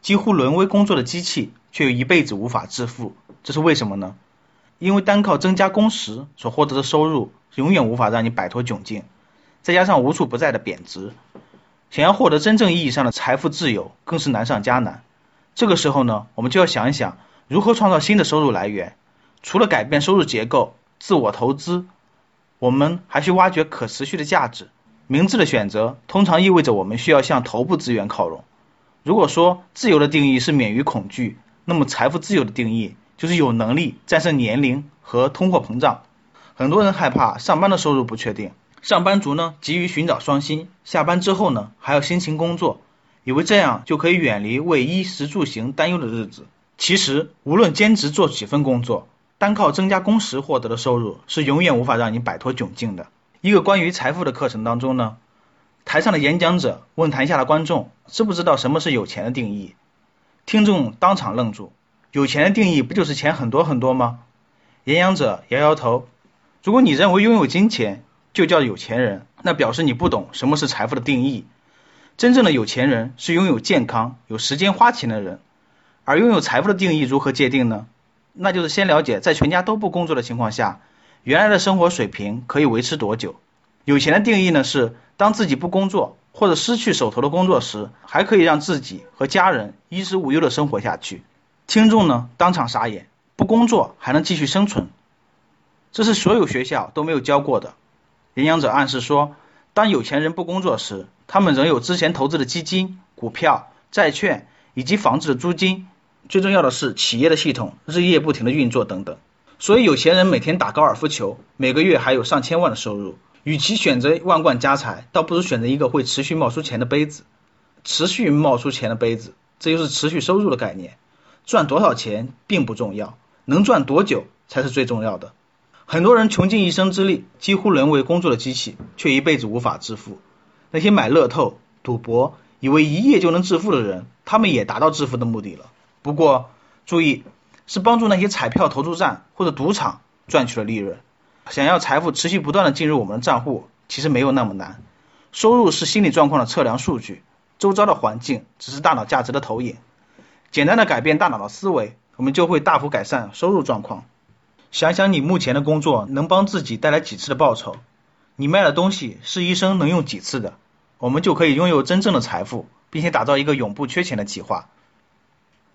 几乎沦为工作的机器，却又一辈子无法致富，这是为什么呢？因为单靠增加工时所获得的收入，永远无法让你摆脱窘境。再加上无处不在的贬值，想要获得真正意义上的财富自由，更是难上加难。这个时候呢，我们就要想一想，如何创造新的收入来源。除了改变收入结构、自我投资，我们还需挖掘可持续的价值。明智的选择通常意味着我们需要向头部资源靠拢。如果说自由的定义是免于恐惧，那么财富自由的定义就是有能力战胜年龄和通货膨胀。很多人害怕上班的收入不确定，上班族呢急于寻找双薪，下班之后呢还要辛勤工作，以为这样就可以远离为衣食住行担忧的日子。其实，无论兼职做几份工作，单靠增加工时获得的收入是永远无法让你摆脱窘境的。一个关于财富的课程当中呢，台上的演讲者问台下的观众知不知道什么是有钱的定义，听众当场愣住。有钱的定义不就是钱很多很多吗？演讲者摇摇头。如果你认为拥有金钱就叫有钱人，那表示你不懂什么是财富的定义。真正的有钱人是拥有健康、有时间花钱的人。而拥有财富的定义如何界定呢？那就是先了解在全家都不工作的情况下。原来的生活水平可以维持多久？有钱的定义呢？是当自己不工作或者失去手头的工作时，还可以让自己和家人衣食无忧的生活下去。听众呢当场傻眼，不工作还能继续生存？这是所有学校都没有教过的。演讲者暗示说，当有钱人不工作时，他们仍有之前投资的基金、股票、债券以及房子的租金。最重要的是，企业的系统日夜不停的运作等等。所以有钱人每天打高尔夫球，每个月还有上千万的收入。与其选择万贯家财，倒不如选择一个会持续冒出钱的杯子。持续冒出钱的杯子，这就是持续收入的概念。赚多少钱并不重要，能赚多久才是最重要的。很多人穷尽一生之力，几乎沦为工作的机器，却一辈子无法致富。那些买乐透、赌博，以为一夜就能致富的人，他们也达到致富的目的了。不过注意。是帮助那些彩票投注站或者赌场赚取了利润。想要财富持续不断的进入我们的账户，其实没有那么难。收入是心理状况的测量数据，周遭的环境只是大脑价值的投影。简单的改变大脑的思维，我们就会大幅改善收入状况。想想你目前的工作能帮自己带来几次的报酬？你卖的东西是一生能用几次的？我们就可以拥有真正的财富，并且打造一个永不缺钱的计划。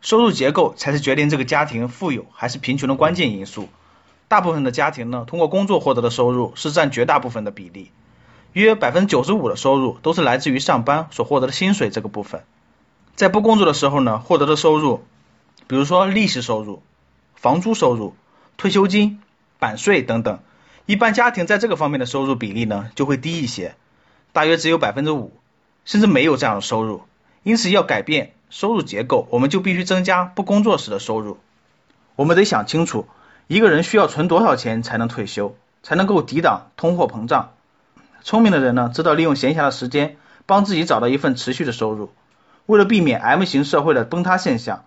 收入结构才是决定这个家庭富有还是贫穷的关键因素。大部分的家庭呢，通过工作获得的收入是占绝大部分的比例，约百分之九十五的收入都是来自于上班所获得的薪水这个部分。在不工作的时候呢，获得的收入，比如说利息收入、房租收入、退休金、版税等等，一般家庭在这个方面的收入比例呢就会低一些，大约只有百分之五，甚至没有这样的收入。因此要改变。收入结构，我们就必须增加不工作时的收入。我们得想清楚，一个人需要存多少钱才能退休，才能够抵挡通货膨胀。聪明的人呢，知道利用闲暇的时间，帮自己找到一份持续的收入。为了避免 M 型社会的崩塌现象，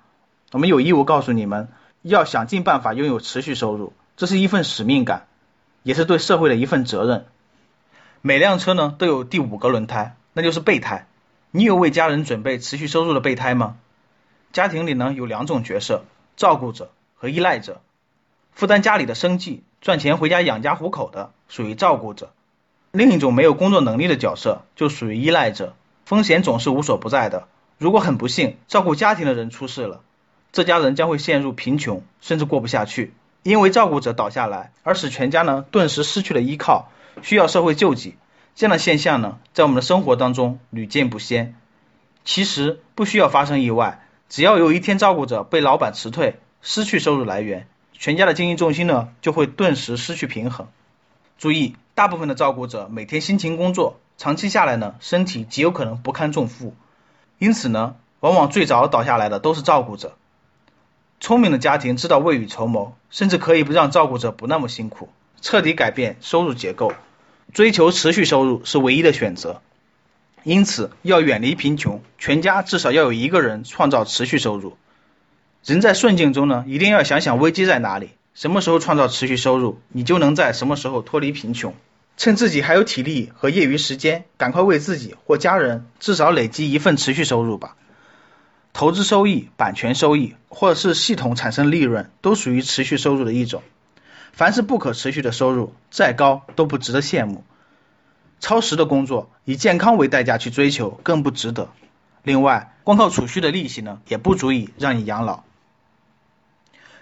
我们有义务告诉你们，要想尽办法拥有持续收入，这是一份使命感，也是对社会的一份责任。每辆车呢，都有第五个轮胎，那就是备胎。你有为家人准备持续收入的备胎吗？家庭里呢有两种角色，照顾者和依赖者。负担家里的生计、赚钱回家养家糊口的属于照顾者，另一种没有工作能力的角色就属于依赖者。风险总是无所不在的，如果很不幸照顾家庭的人出事了，这家人将会陷入贫穷，甚至过不下去，因为照顾者倒下来，而使全家呢顿时失去了依靠，需要社会救济。这样的现象呢，在我们的生活当中屡见不鲜。其实不需要发生意外，只要有一天照顾者被老板辞退，失去收入来源，全家的经济重心呢就会顿时失去平衡。注意，大部分的照顾者每天辛勤工作，长期下来呢，身体极有可能不堪重负。因此呢，往往最早倒下来的都是照顾者。聪明的家庭知道未雨绸缪，甚至可以不让照顾者不那么辛苦，彻底改变收入结构。追求持续收入是唯一的选择。因此，要远离贫穷，全家至少要有一个人创造持续收入。人在顺境中呢，一定要想想危机在哪里，什么时候创造持续收入，你就能在什么时候脱离贫穷。趁自己还有体力和业余时间，赶快为自己或家人至少累积一份持续收入吧。投资收益、版权收益，或者是系统产生利润，都属于持续收入的一种。凡是不可持续的收入，再高都不值得羡慕。超时的工作，以健康为代价去追求，更不值得。另外，光靠储蓄的利息呢，也不足以让你养老。